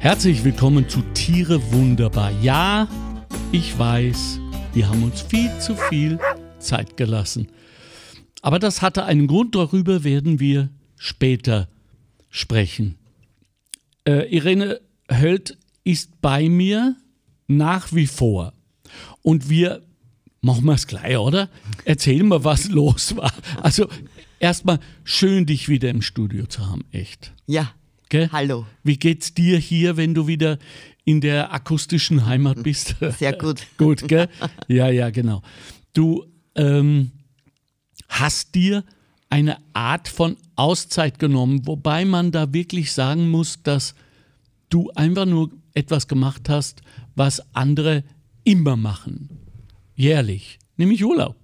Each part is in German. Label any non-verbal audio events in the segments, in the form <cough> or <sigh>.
Herzlich willkommen zu Tiere wunderbar. Ja, ich weiß, wir haben uns viel zu viel Zeit gelassen. Aber das hatte einen Grund, darüber werden wir später sprechen. Äh, Irene Höld ist bei mir nach wie vor. Und wir machen wir es gleich, oder? Erzähl mal, was <laughs> los war. Also erstmal schön, dich wieder im Studio zu haben, echt. Ja. Gell? Hallo. Wie geht's dir hier, wenn du wieder in der akustischen Heimat bist? <laughs> Sehr gut. <laughs> gut, gell? Ja, ja, genau. Du ähm, hast dir eine Art von Auszeit genommen, wobei man da wirklich sagen muss, dass du einfach nur etwas gemacht hast, was andere immer machen. Jährlich, nämlich Urlaub.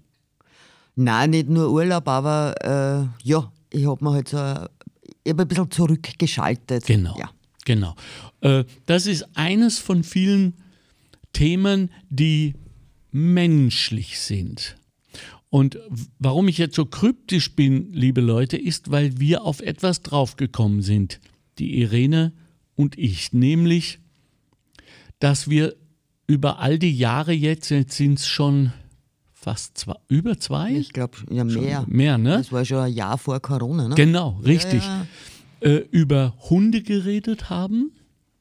Nein, nicht nur Urlaub, aber äh, ja, ich habe mir halt so ich hab ein bisschen zurückgeschaltet. Genau. Ja. Genau. Äh, das ist eines von vielen Themen, die menschlich sind. Und warum ich jetzt so kryptisch bin, liebe Leute, ist, weil wir auf etwas draufgekommen sind, die Irene und ich, nämlich, dass wir über all die Jahre jetzt, jetzt sind es schon fast zwei, über zwei? Ich glaube, ja, mehr. Schon mehr, ne? Das war schon ein Jahr vor Corona, ne? Genau, richtig. Ja, Äh, über Hunde geredet haben.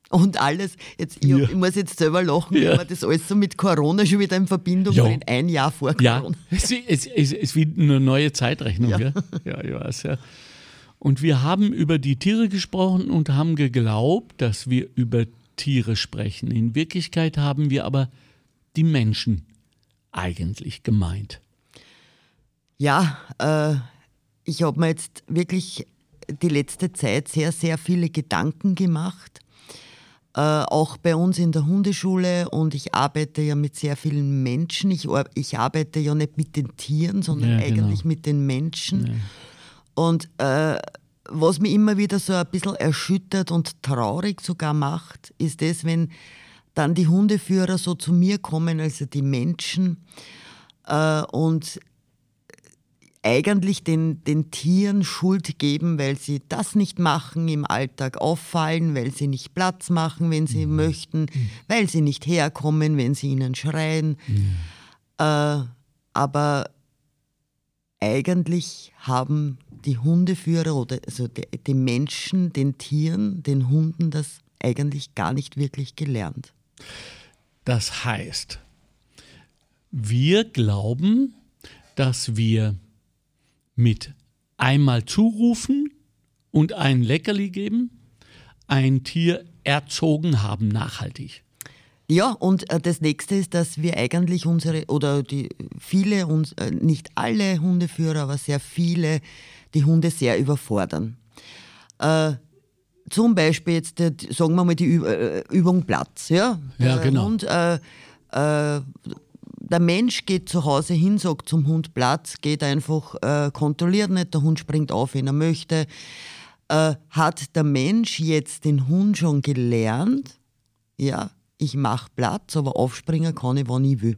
Und alles, jetzt, ich, Ja. ich muss jetzt selber lachen, Ja. wenn man das alles so mit Corona schon wieder in Verbindung Ja. bringt. Ein Jahr vor Ja, Corona. <laughs> es, es, es ist wie eine neue Zeitrechnung. Ja. Gell? Ja, ich weiß, ja. Und wir haben über die Tiere gesprochen und haben geglaubt, dass wir über Tiere sprechen. In Wirklichkeit haben wir aber die Menschen eigentlich gemeint. Ja, äh, ich habe mir jetzt wirklich die letzte Zeit sehr, sehr viele Gedanken gemacht. Äh, auch bei uns in der Hundeschule und ich arbeite ja mit sehr vielen Menschen. Ich, ich arbeite ja nicht mit den Tieren, sondern Ja, genau. eigentlich mit den Menschen. Und äh, was mich immer wieder so ein bisschen erschüttert und traurig sogar macht, ist das, wenn dann die Hundeführer so zu mir kommen, also die Menschen, äh, und eigentlich den, den Tieren Schuld geben, weil sie das nicht machen, im Alltag auffallen, weil sie nicht Platz machen, wenn sie möchten, weil sie nicht herkommen, wenn sie ihnen schreien. Äh, aber eigentlich haben die Hundeführer oder also die, die Menschen, den Tieren, den Hunden das eigentlich gar nicht wirklich gelernt. Das heißt, wir glauben, dass wir mit einmal zurufen und ein Leckerli geben, ein Tier erzogen haben, nachhaltig. Ja, und äh, das nächste ist, dass wir eigentlich unsere, oder die viele, uns, äh, nicht alle Hundeführer, aber sehr viele, die Hunde sehr überfordern. Äh, zum Beispiel jetzt, äh, sagen wir mal, die äh, Übung Platz. Ja, Ja, Der genau. Hund, äh, äh, der Mensch geht zu Hause hin, sagt zum Hund Platz, geht einfach, äh, kontrolliert nicht, der Hund springt auf, wenn er möchte. Äh, hat der Mensch jetzt den Hund schon gelernt, ja, ich mache Platz, aber aufspringen kann ich, wann ich will.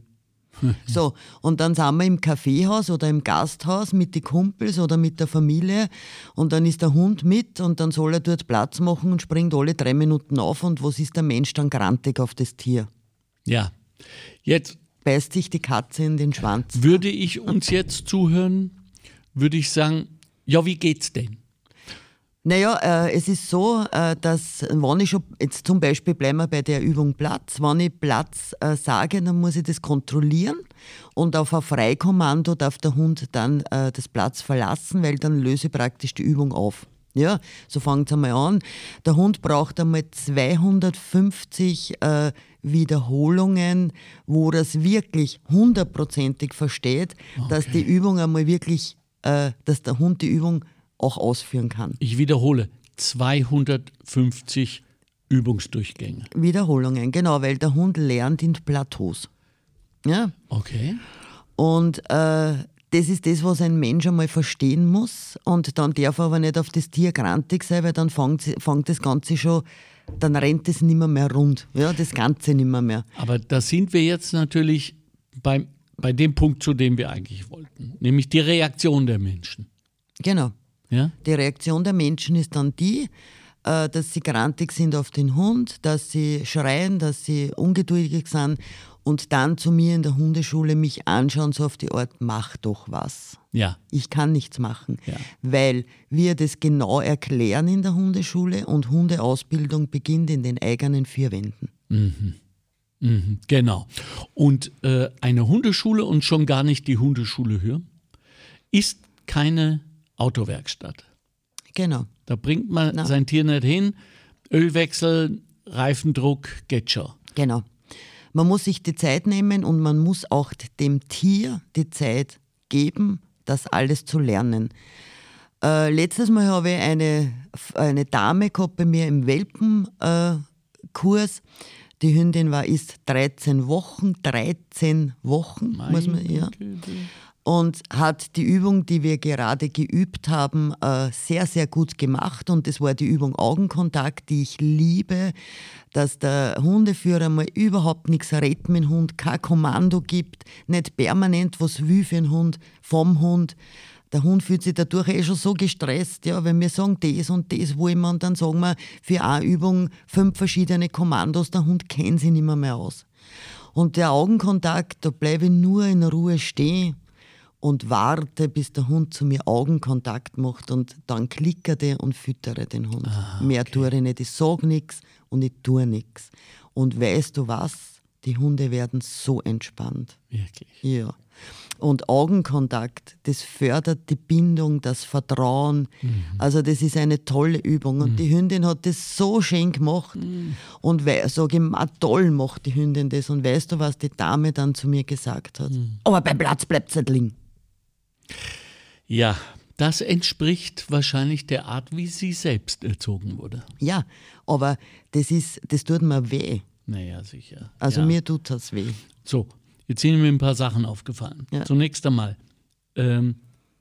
<laughs> So, und dann sind wir im Kaffeehaus oder im Gasthaus mit den Kumpels oder mit der Familie und dann ist der Hund mit und dann soll er dort Platz machen und springt alle drei Minuten auf und was ist der Mensch dann grantig auf das Tier? Ja. Jetzt Beißt sich die Katze in den Schwanz. würde ich uns jetzt zuhören, würde ich sagen, ja, wie geht's denn? Naja, äh, es ist so, äh, dass wenn ich schon, jetzt zum Beispiel bleiben wir bei der Übung Platz, wenn ich Platz äh, sage, dann muss ich das kontrollieren und auf ein Freikommando darf der Hund dann äh, das Platz verlassen, weil dann löse ich praktisch die Übung auf. Ja, so fängt es einmal an. Der Hund braucht einmal 250 äh, Wiederholungen, wo er es wirklich hundertprozentig versteht, dass die Übung einmal wirklich, äh, dass der Hund die Übung auch ausführen kann. Ich wiederhole, 250 Übungsdurchgänge. Wiederholungen, genau, weil der Hund lernt in Plateaus. Ja? Okay. Und äh, das ist das, was ein Mensch einmal verstehen muss. Und dann darf er aber nicht auf das Tier grantig sein, weil dann fängt, fängt das Ganze schon, dann rennt es nimmer mehr rund. Ja, das Ganze nimmer mehr. Aber da sind wir jetzt natürlich beim, bei dem Punkt, zu dem wir eigentlich wollten, nämlich die Reaktion der Menschen. Genau. Ja? Die Reaktion der Menschen ist dann die, äh, dass sie grantig sind auf den Hund, dass sie schreien, dass sie ungeduldig sind und dann zu mir in der Hundeschule mich anschauen, so auf die Art, mach doch was. Ja. Ich kann nichts machen, Ja. weil wir das genau erklären in der Hundeschule und Hundeausbildung beginnt in den eigenen vier Wänden. Mhm, genau. Und äh, eine Hundeschule und schon gar nicht die Hundeschule Hür ist keine Autowerkstatt. Genau. Da bringt man Na. sein Tier nicht hin. Ölwechsel, Reifendruck, geht schon. Genau. Man muss sich die Zeit nehmen und man muss auch dem Tier die Zeit geben, das alles zu lernen. Äh, letztes Mal habe ich eine, eine Dame gehabt bei mir im Welpenkurs. Äh, die Hündin war ist 13 Wochen, 13 Wochen, muss man, ja Güte. Und hat die Übung, die wir gerade geübt haben, äh, sehr, sehr gut gemacht. Und das war die Übung Augenkontakt, die ich liebe, dass der Hundeführer mal überhaupt nichts redet mit dem Hund, kein Kommando gibt, nicht permanent was will für den Hund, vom Hund. Der Hund fühlt sich dadurch eh schon so gestresst, ja, wenn wir sagen, das und das wollen wir, und dann sagen wir für eine Übung fünf verschiedene Kommandos, der Hund kennt sie nicht mehr, mehr aus. Und der Augenkontakt, da bleibe ich nur in Ruhe stehen und warte, bis der Hund zu mir Augenkontakt macht und dann klickere und füttere den Hund. Mehr tue ich nicht. Ich sage nichts und ich tue nichts. Und weißt du was? Die Hunde werden so entspannt. Wirklich. Ja. Und Augenkontakt, das fördert die Bindung, das Vertrauen. Also das ist eine tolle Übung. Und die Hündin hat das so schön gemacht. Und sage ich, ah, toll macht die Hündin das. Und weißt du, was die Dame dann zu mir gesagt hat? Aber beim Platz bleibt es nicht liegen. Ja, das entspricht wahrscheinlich der Art, wie sie selbst erzogen wurde. Ja, aber das, ist, das tut mir weh. Naja, sicher. Also ja. mir tut das weh. So, jetzt sind mir ein paar Sachen aufgefallen. Ja. Zunächst einmal, ähm,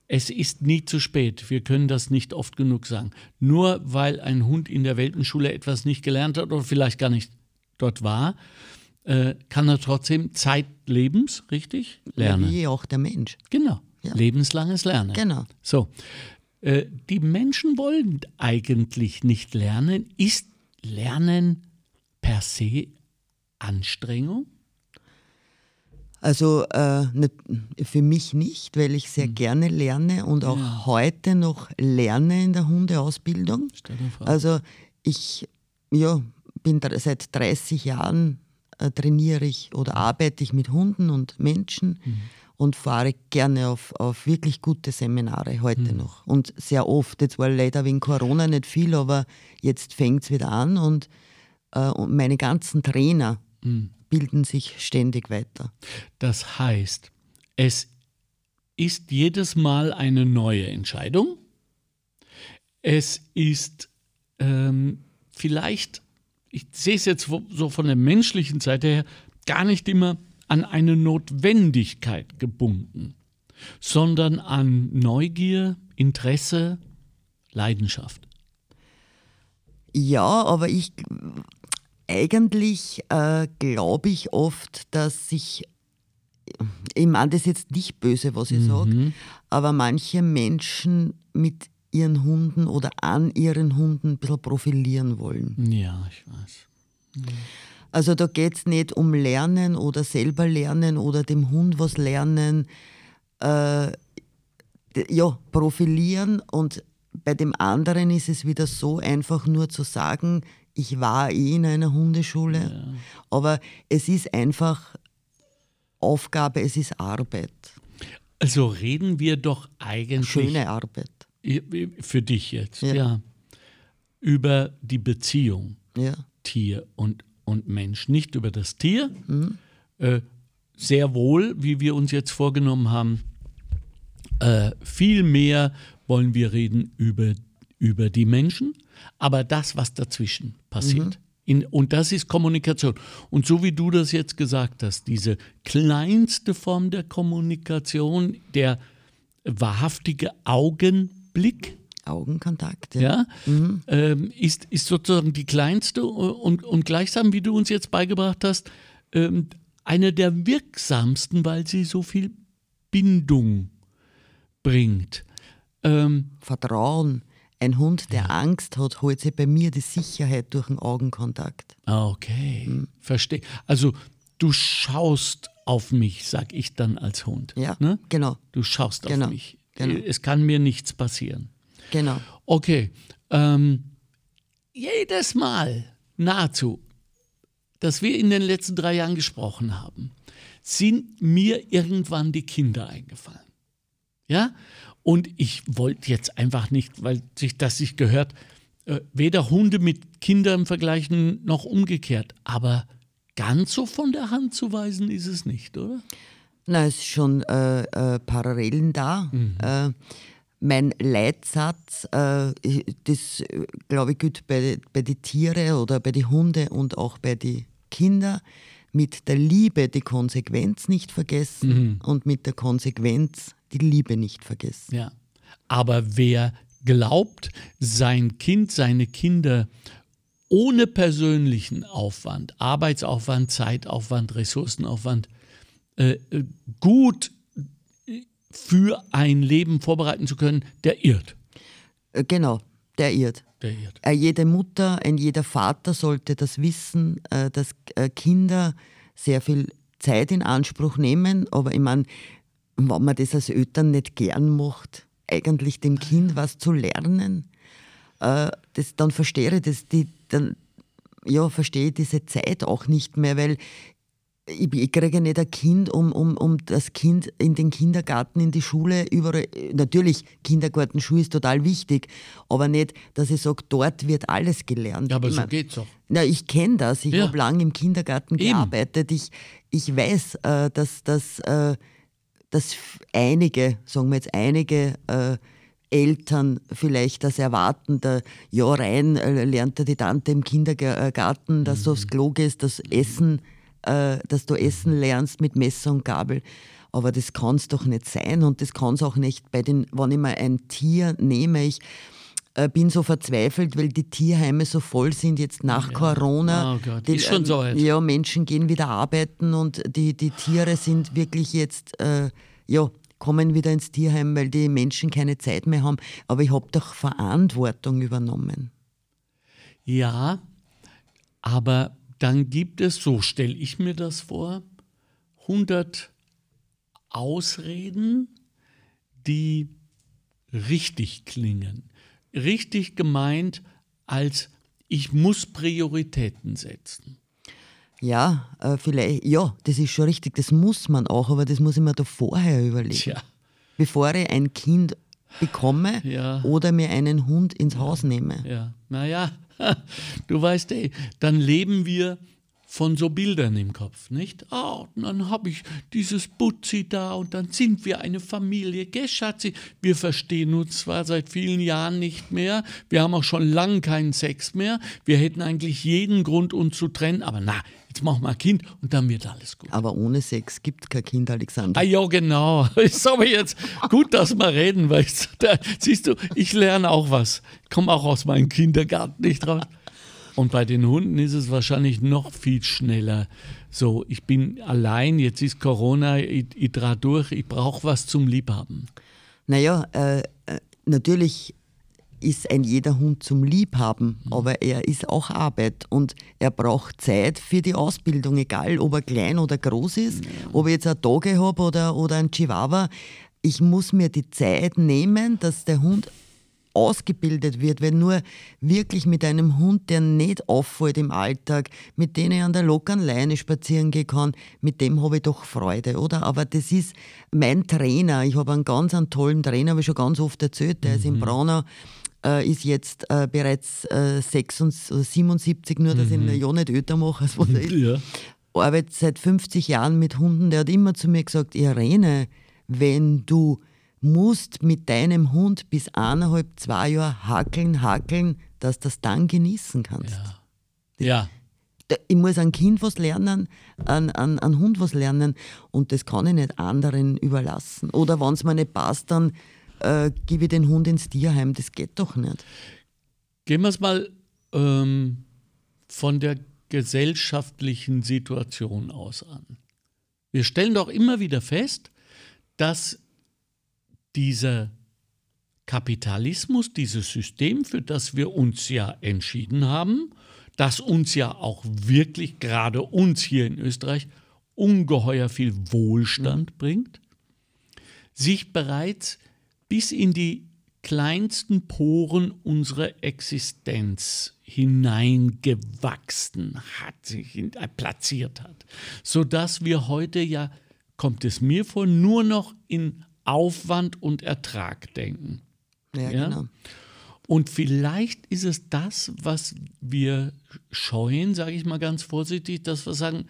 es ist nie zu spät. Wir können das nicht oft genug sagen. Nur weil ein Hund in der Weltenschule etwas nicht gelernt hat oder vielleicht gar nicht dort war, äh, kann er trotzdem zeitlebens, richtig, lernen. Wie auch der Mensch. Genau. Ja. Lebenslanges Lernen. Genau. So. Äh, die Menschen wollen eigentlich nicht lernen. Ist Lernen per se Anstrengung? Also äh, nicht, für mich nicht, weil ich sehr gerne lerne und auch heute noch lerne in der Hundeausbildung. Also ich ja, bin seit 30 Jahren äh, trainiere ich oder arbeite ich mit Hunden und Menschen und fahre gerne auf, auf wirklich gute Seminare heute noch. Und sehr oft. Jetzt war leider wegen Corona nicht viel, aber jetzt fängt es wieder an und, äh, und meine ganzen Trainer bilden sich ständig weiter. Das heißt, es ist jedes Mal eine neue Entscheidung. Es ist ähm, vielleicht, ich sehe es jetzt so von der menschlichen Seite her, gar nicht immer an eine Notwendigkeit gebunden, sondern an Neugier, Interesse, Leidenschaft. Ja, aber ich eigentlich äh, glaube ich oft, dass sich, ich meine das jetzt nicht böse, was ich sage, aber manche Menschen mit ihren Hunden oder an ihren Hunden ein bisschen profilieren wollen. Ja, ich weiß. Also da geht es nicht um Lernen oder selber lernen oder dem Hund was lernen. Äh, ja, profilieren und bei dem anderen ist es wieder so einfach nur zu sagen, ich war eh in einer Hundeschule, aber es ist einfach Aufgabe, es ist Arbeit, Also reden wir doch eigentlich schöne Arbeit. für dich jetzt, ja. Ja. über die Beziehung Ja, Tier und, und Mensch, nicht über das Tier. Äh, sehr wohl, wie wir uns jetzt vorgenommen haben, äh, viel mehr wollen wir reden über, über die Menschen, aber das, was dazwischen passiert. In, und das ist Kommunikation. Und so wie du das jetzt gesagt hast, diese kleinste Form der Kommunikation, der wahrhaftige Augenblick, Augenkontakt. Ja. ja, ähm, ist, ist sozusagen die kleinste und, und gleichsam, wie du uns jetzt beigebracht hast, ähm, eine der wirksamsten, weil sie so viel Bindung bringt. Ähm, Vertrauen, Ein Hund, der Angst hat, holt sich bei mir die Sicherheit durch den Augenkontakt. Ah, Okay, verstehe. Also du schaust auf mich, sag ich dann als Hund. Ja, Ne? genau, Du schaust Genau, auf mich. genau. Es kann mir nichts passieren. Genau. Okay. Ähm, jedes Mal, nahezu, dass wir in den letzten drei Jahren gesprochen haben, sind mir irgendwann die Kinder eingefallen. Ja? Und ich wollte jetzt einfach nicht, weil sich das sich gehört, äh, weder Hunde mit Kindern vergleichen noch umgekehrt. Aber ganz so von der Hand zu weisen ist es nicht, oder? Na, es ist schon äh, äh, Parallelen da. Äh, mein Leitsatz, äh, das glaube ich gilt bei, bei den Tieren oder bei den Hunden und auch bei den Kindern, mit der Liebe die Konsequenz nicht vergessen und mit der Konsequenz die Liebe nicht vergessen. Ja. Aber wer glaubt, sein Kind, seine Kinder ohne persönlichen Aufwand, Arbeitsaufwand, Zeitaufwand, Ressourcenaufwand äh, äh, gut für ein Leben vorbereiten zu können, der irrt. Äh, genau, der irrt. Der irrt. Äh, Jede Mutter, ein jeder Vater sollte das wissen, äh, dass Kinder sehr viel Zeit in Anspruch nehmen. Aber ich meine, wenn man das als Eltern nicht gern macht, eigentlich dem Kind was zu lernen, das, dann verstehe ich das, die, dann, ja, verstehe ich diese Zeit auch nicht mehr, weil ich, ich kriege nicht ein Kind, um, um, um das Kind in den Kindergarten, in die Schule, überall. Natürlich, Kindergarten, Schule ist total wichtig, aber nicht, dass ich sage, dort wird alles gelernt. Ja, aber ich so mein, geht's doch. Na, ich kenne das. Ich Ja. habe lange im Kindergarten Eben. gearbeitet. Ich, ich weiß, äh, dass, dass, äh, dass einige, sagen wir jetzt einige äh, Eltern vielleicht das erwarten, da, ja, rein äh, lernt er die Tante im Kindergarten, dass du aufs Klo gehst, das Essen, äh, dass du Essen lernst mit Messer und Gabel. Aber das kann es doch nicht sein und das kann es auch nicht bei den, wenn ich mal ein Tier nehme, ich äh, bin so verzweifelt, weil die Tierheime so voll sind jetzt nach Corona. Oh Gott, die, ist schon ähm, so weit. Ja, Menschen gehen wieder arbeiten und die, die Tiere sind wirklich jetzt, äh, ja, kommen wieder ins Tierheim, weil die Menschen keine Zeit mehr haben. Aber ich habe doch Verantwortung übernommen. Ja, aber dann gibt es, so stelle ich mir das vor, 100 Ausreden, die richtig klingen. Richtig gemeint als ich muss Prioritäten setzen. Ja, äh, vielleicht, ja, das ist schon richtig, das muss man auch, aber das muss ich mir da vorher überlegen. Tja, Bevor ich ein Kind bekomme Ja. oder mir einen Hund ins Haus nehme. ja, naja, <laughs> du weißt, ey, dann leben wir von so Bildern im Kopf, nicht? Ah, und dann habe ich dieses Butzi da und dann sind wir eine Familie. Gell, Schatzi? Wir verstehen uns zwar seit vielen Jahren nicht mehr, wir haben auch schon lange keinen Sex mehr, wir hätten eigentlich jeden Grund, uns zu trennen, aber na, jetzt machen wir ein Kind und dann wird alles gut. Aber ohne Sex gibt es kein Kind, Alexander. Ah ja, genau. <laughs> Ist aber jetzt gut, dass wir reden, weil ich, da, siehst du, ich lerne auch was. Ich komme auch aus meinem Kindergarten nicht raus. Und bei den Hunden ist es wahrscheinlich noch viel schneller. So, ich bin allein, jetzt ist Corona, ich, ich durch, ich brauche was zum Liebhaben. Naja, äh, äh, natürlich ist ein jeder Hund zum Liebhaben, aber er ist auch Arbeit und er braucht Zeit für die Ausbildung, egal ob er klein oder groß ist, ob ich jetzt eine Dogge habe oder, oder einen Chihuahua. Ich muss mir die Zeit nehmen, dass der Hund ausgebildet wird, weil nur wirklich mit einem Hund, der nicht auffällt im Alltag, mit dem ich an der lockeren Leine spazieren gehen kann, mit dem habe ich doch Freude, oder? Aber das ist mein Trainer. Ich habe einen ganz einen tollen Trainer, habe ich schon ganz oft erzählt, der ist in Braunau, äh, ist jetzt äh, bereits äh, 76, oder 77, nur dass ich ihn ja nicht älter mache, als was er ist Ja. arbeitet seit 50 Jahren mit Hunden, der hat immer zu mir gesagt, Irene, wenn du musst mit deinem Hund bis eineinhalb, zwei Jahre hackeln, hackeln, dass du das dann genießen kannst. Ja, Da- Ich muss ein Kind was lernen, an, an, an Hund was lernen und das kann ich nicht anderen überlassen. Oder wenn es mir nicht passt, dann äh, gebe ich den Hund ins Tierheim. Das geht doch nicht. Gehen wir es mal ähm, von der gesellschaftlichen Situation aus an. Wir stellen doch immer wieder fest, dass dieser Kapitalismus, dieses System, für das wir uns ja entschieden haben, das uns ja auch wirklich, gerade uns hier in Österreich, ungeheuer viel Wohlstand mhm. bringt, sich bereits bis in die kleinsten Poren unserer Existenz hineingewachsen hat, sich äh, platziert hat, sodass wir heute ja, kommt es mir vor, nur noch in Aufwand und Ertrag denken. Ja, ja? genau. Und vielleicht ist es das, was wir scheuen, sage ich mal ganz vorsichtig, dass wir sagen,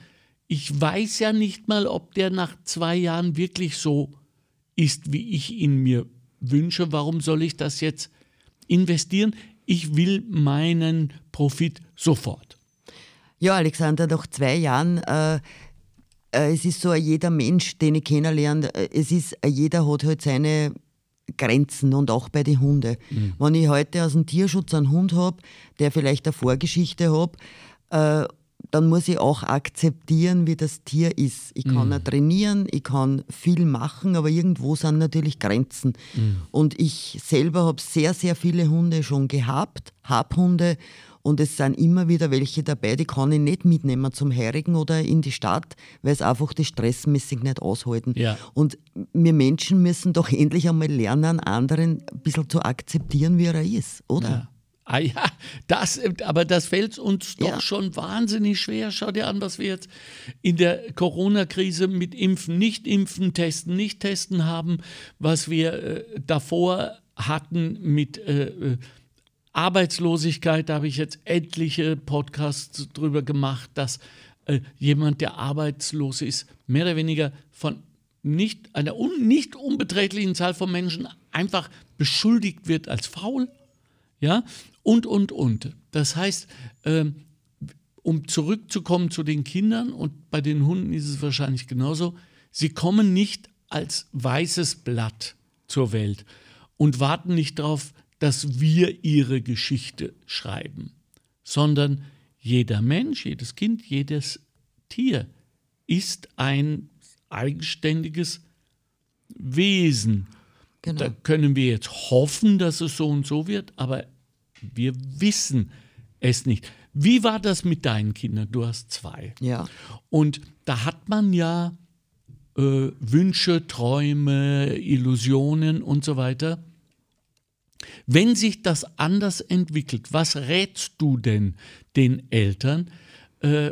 ich weiß ja nicht mal, ob der nach zwei Jahren wirklich so ist, wie ich ihn mir wünsche. Warum soll ich das jetzt investieren? Ich will meinen Profit sofort. Ja, Alexander, nach zwei Jahren, äh, äh, es ist so, jeder Mensch, den ich kennenlerne, äh, es ist, jeder hat halt seine Grenzen und auch bei den Hunden. Mhm. Wenn ich heute aus dem Tierschutz einen Hund habe, der vielleicht eine Vorgeschichte hat, äh, dann muss ich auch akzeptieren, wie das Tier ist. Ich kann mhm. trainieren, ich kann viel machen, aber irgendwo sind natürlich Grenzen. Mhm. Und ich selber habe sehr, sehr viele Hunde schon gehabt, habe Hunde und es sind immer wieder welche dabei, die kann ich nicht mitnehmen zum Heirigen oder in die Stadt, weil es einfach das stressmäßig nicht aushalten. Ja. Und wir Menschen müssen doch <laughs> endlich einmal lernen, anderen ein bisschen zu akzeptieren, wie er ist, oder? Ja. Ah ja, das, aber das fällt uns doch ja. schon wahnsinnig schwer. Schau dir an, was wir jetzt in der Corona-Krise mit Impfen, Nicht-Impfen, Testen, Nicht-Testen haben, was wir äh, davor hatten mit äh, äh Arbeitslosigkeit. Da habe ich jetzt etliche Podcasts drüber gemacht, dass äh, jemand, der arbeitslos ist, mehr oder weniger von nicht, einer un, nicht unbeträchtlichen Zahl von Menschen einfach beschuldigt wird als faul. Ja, und, und, und. Das heißt, ähm, um zurückzukommen zu den Kindern, und bei den Hunden ist es wahrscheinlich genauso, sie kommen nicht als weißes Blatt zur Welt und warten nicht darauf, dass wir ihre Geschichte schreiben, sondern jeder Mensch, jedes Kind, jedes Tier ist ein eigenständiges Wesen. Genau. Da können wir jetzt hoffen, dass es so und so wird, aber wir wissen es nicht. Wie war das mit deinen Kindern? Du hast zwei. Ja. Und da hat man ja äh, Wünsche, Träume, Illusionen und so weiter. Wenn sich das anders entwickelt, was rätst du denn den Eltern, äh,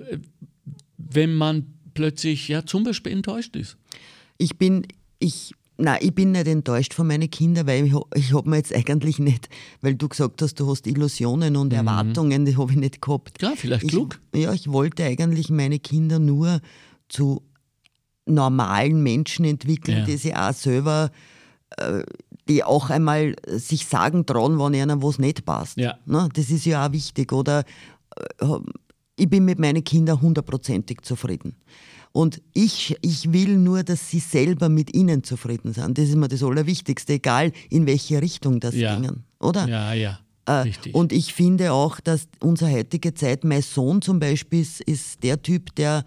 wenn man plötzlich ja zum Beispiel enttäuscht ist? Ich bin, ich Nein, ich bin nicht enttäuscht von meinen Kindern, weil ich, ich habe mir jetzt eigentlich nicht, weil du gesagt hast, du hast Illusionen und mhm. Erwartungen, die habe ich nicht gehabt. Klar, vielleicht klug. ja, ich wollte eigentlich meine Kinder nur zu normalen Menschen entwickeln, ja. die sie auch selber, äh, die auch einmal sich sagen trauen, wenn ihnen was nicht passt. Ja. Ne? Das ist ja auch wichtig. Oder äh, ich bin mit meinen Kindern hundertprozentig zufrieden. Und ich, ich will nur, dass sie selber mit ihnen zufrieden sind. Das ist mir das Allerwichtigste, egal in welche Richtung das ja. gingen, oder? Ja, ja. Äh, Richtig. Und ich finde auch, dass unsere heutige Zeit, mein Sohn zum Beispiel ist, ist der Typ, der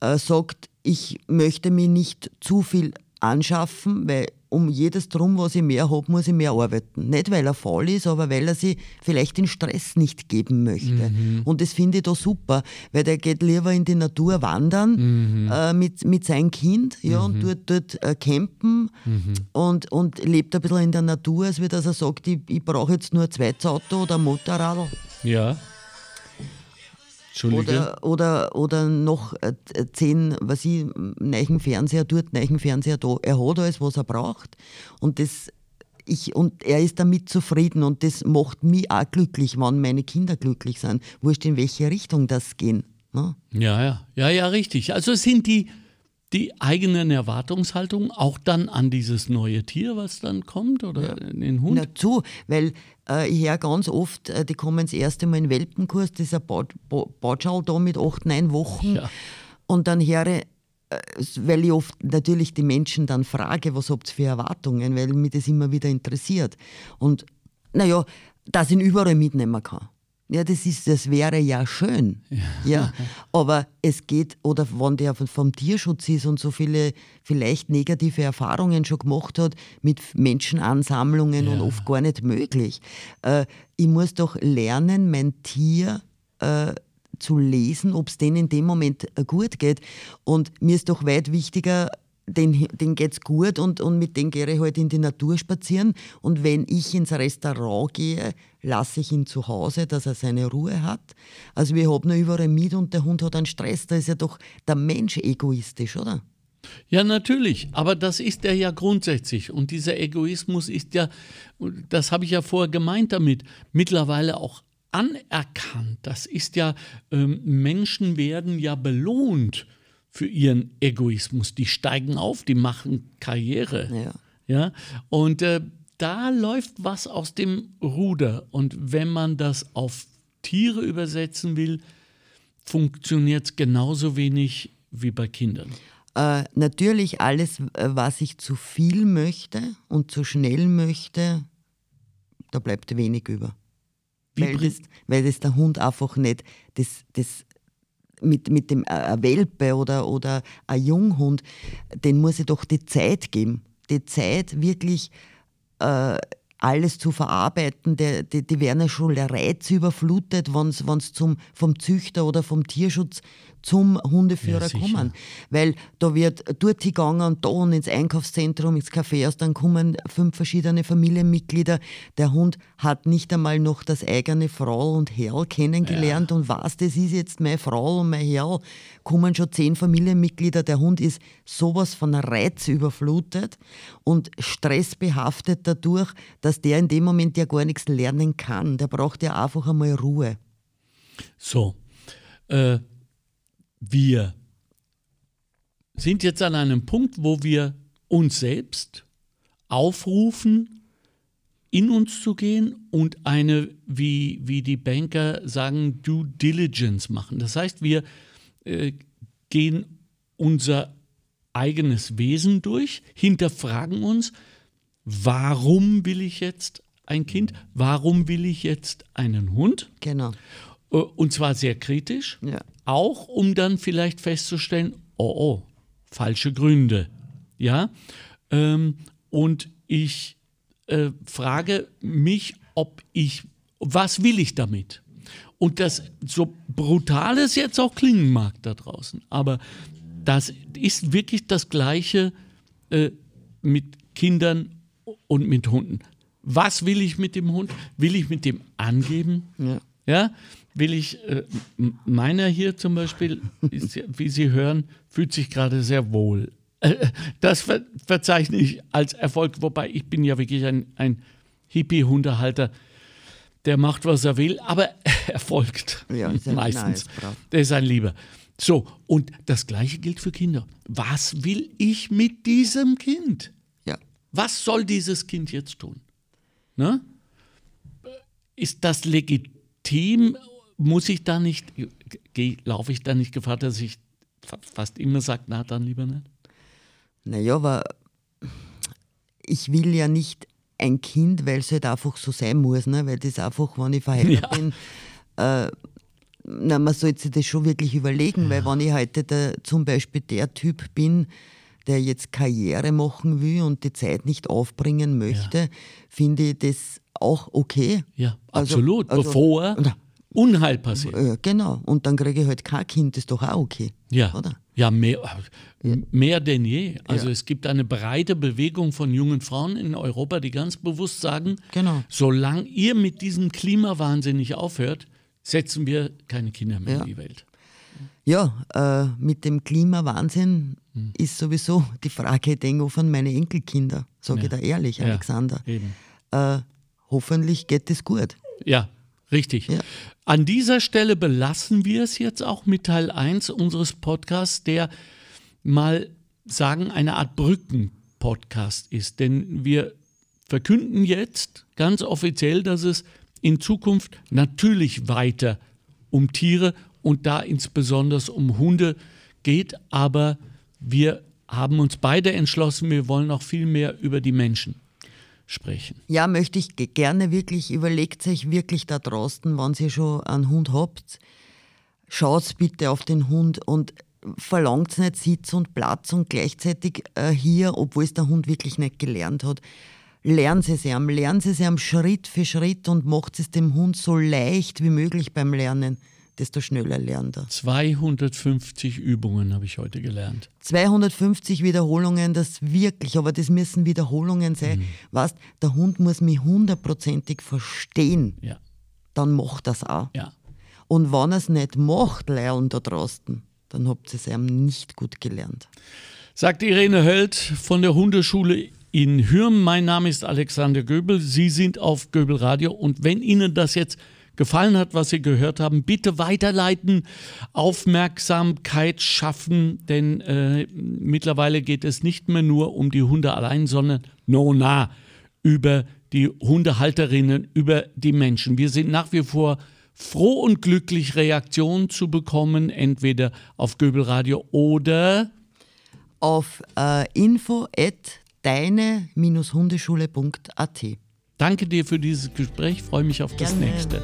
äh, sagt, ich möchte mir nicht zu viel anschaffen, weil um jedes Drum, was ich mehr habe, muss ich mehr arbeiten. Nicht, weil er faul ist, aber weil er sich vielleicht den Stress nicht geben möchte. Mhm. Und das finde ich da super, weil der geht lieber in die Natur wandern mhm. äh, mit, mit seinem Kind ja, mhm. und dort, dort äh, campen mhm. und, und lebt ein bisschen in der Natur, als wie dass er sagt, ich, ich brauche jetzt nur ein zweites Auto oder ein Motorrad. Ja. Oder, oder, oder noch äh, zehn, was ich, neuen Fernseher dort, neuen Fernseher da. Er hat alles, was er braucht. Und das ich, und er ist damit zufrieden und das macht mich auch glücklich, wenn meine Kinder glücklich sind. Wurscht, in welche Richtung das gehen. Ne? Ja, ja, ja, ja, richtig. Also sind die, die eigenen Erwartungshaltungen auch dann an dieses neue Tier, was dann kommt oder ja. den Hund? Na zu, weil äh, ich höre ganz oft, äh, die kommen das erste Mal in Welpenkurs, das ist ein Batschal da mit acht, neun Wochen. Ja. Und dann höre ich, äh, weil ich oft natürlich die Menschen dann frage, was habt ihr für Erwartungen, weil mich das immer wieder interessiert. Und naja, dass ich ihn überall mitnehmen kann. Ja, das, ist, das wäre ja schön. Ja. ja. <laughs> Aber es geht, oder wenn der vom Tierschutz ist und so viele vielleicht negative Erfahrungen schon gemacht hat mit Menschenansammlungen ja. und oft gar nicht möglich. Äh, ich muss doch lernen, mein Tier äh, zu lesen, ob es denen in dem Moment äh, gut geht. Und mir ist doch weit wichtiger, den, den es gut und, und mit dem gehe ich halt in die Natur spazieren. Und wenn ich ins Restaurant gehe, lasse ich ihn zu Hause, dass er seine Ruhe hat. Also wir haben nur überall mit und der Hund hat einen Stress. Da ist ja doch der Mensch egoistisch, oder? Ja, natürlich, aber das ist er ja grundsätzlich. Und dieser Egoismus ist ja, das habe ich ja vorher gemeint damit, mittlerweile auch anerkannt. Das ist ja, ähm, Menschen werden ja belohnt für ihren Egoismus. Die steigen auf, die machen Karriere. Ja. ja? Und äh, da läuft was aus dem Ruder. Und wenn man das auf Tiere übersetzen will, funktioniert es genauso wenig wie bei Kindern. Äh, natürlich alles, was ich zu viel möchte und zu schnell möchte, da bleibt wenig über. weil das, weil das der Hund einfach nicht, das, das mit, mit dem äh, Welpe oder, oder ein Junghund, den muss ich doch die Zeit geben. Die Zeit wirklich äh, alles zu verarbeiten. Die, die, die werden ja schon reizüberflutet, wenn sie vom Züchter oder vom Tierschutz zum Hundeführer ja, kommen. Weil da wird dort gegangen und da und ins Einkaufszentrum, ins Café, dann kommen fünf verschiedene Familienmitglieder. Der Hund hat nicht einmal noch das eigene Frau und Herr kennengelernt ja. und was, das ist jetzt meine Frau und mein Herr. Kommen schon zehn Familienmitglieder. Der Hund ist sowas von Reiz überflutet und stressbehaftet dadurch, dass der in dem Moment ja gar nichts lernen kann. Der braucht ja einfach einmal Ruhe. So. Äh wir sind jetzt an einem Punkt, wo wir uns selbst aufrufen, in uns zu gehen und eine, wie, wie die Banker sagen, Due Diligence machen. Das heißt, wir äh, gehen unser eigenes Wesen durch, hinterfragen uns, warum will ich jetzt ein Kind, warum will ich jetzt einen Hund? Genau. Äh, und zwar sehr kritisch. Ja. Auch um dann vielleicht festzustellen, oh, oh, falsche Gründe. Ja. Ähm, und ich äh, frage mich, ob ich, was will ich damit? Und das, so brutal es jetzt auch klingen mag da draußen, aber das ist wirklich das Gleiche äh, mit Kindern und mit Hunden. Was will ich mit dem Hund? Will ich mit dem angeben? Ja. ja? will ich, äh, meiner hier zum Beispiel, ist, wie Sie hören, fühlt sich gerade sehr wohl. Äh, das ver verzeichne ich als Erfolg, wobei ich bin ja wirklich ein, ein Hippie-Hundehalter, der macht, was er will, aber <laughs> er folgt ja, meistens. Nice, der ist ein Lieber. So, und das Gleiche gilt für Kinder. Was will ich mit diesem Kind? Ja. Was soll dieses Kind jetzt tun? Ne? Ist das legitim muss ich da nicht, laufe ich da nicht Gefahr, dass ich fast immer sage, na dann lieber nicht? Naja, aber ich will ja nicht ein Kind, weil es halt einfach so sein muss, ne? weil das einfach, wenn ich verheiratet ja. bin, äh, na, man sollte sich das schon wirklich überlegen, ja. weil wenn ich heute der, zum Beispiel der Typ bin, der jetzt Karriere machen will und die Zeit nicht aufbringen möchte, ja. finde ich das auch okay. Ja, also, absolut. Also, Bevor. Na, Unheil passiert. Ja, genau. Und dann kriege ich halt kein Kind, das ist doch auch okay. Ja. Oder? Ja, mehr, ja. mehr denn je. Also ja. es gibt eine breite Bewegung von jungen Frauen in Europa, die ganz bewusst sagen, genau. solange ihr mit diesem Klimawahnsinn nicht aufhört, setzen wir keine Kinder mehr ja. in die Welt. Ja, äh, mit dem Klimawahnsinn hm. ist sowieso die Frage, ich denke von meine Enkelkinder, sage ich da ehrlich, Alexander. Äh, hoffentlich geht es gut. Ja, Richtig. Ja. An dieser Stelle belassen wir es jetzt auch mit Teil 1 unseres Podcasts, der mal sagen, eine Art Brücken-Podcast ist. Denn wir verkünden jetzt ganz offiziell, dass es in Zukunft natürlich weiter um Tiere und da insbesondere um Hunde geht, aber wir haben uns beide entschlossen, wir wollen noch viel mehr über die Menschen sprechen. Ja, möchte ich gerne wirklich, überlegt euch wirklich da draußen, wenn ihr schon einen Hund habt, schaut bitte auf den Hund und verlangt nicht Sitz und Platz und gleichzeitig äh, hier, obwohl es der Hund wirklich nicht gelernt hat. Lernen Sie es ihm, lernen Sie es ihm Schritt für Schritt und macht es dem Hund so leicht wie möglich beim Lernen desto schneller lernt er. 250 Übungen habe ich heute gelernt. 250 Wiederholungen, das wirklich, aber das müssen Wiederholungen sein. Mhm. Weißt, der Hund muss mich hundertprozentig verstehen. Ja. Dann macht das auch. Ja. Und wenn er es nicht macht, lernen da draußen, dann habt ihr es ihm nicht gut gelernt. Sagt Irene Höld von der Hundeschule in Hürm. Mein Name ist Alexander Göbel. Sie sind auf Göbel Radio. Und wenn Ihnen das jetzt gefallen hat, was Sie gehört haben, bitte weiterleiten, Aufmerksamkeit schaffen, denn äh, mittlerweile geht es nicht mehr nur um die Hunde allein, sondern no nah über die Hundehalterinnen, über die Menschen. Wir sind nach wie vor froh und glücklich, Reaktionen zu bekommen, entweder auf Göbelradio oder auf äh, info at deine-hundeschule.at. Danke dir für dieses Gespräch, freue mich auf das Gerne. nächste.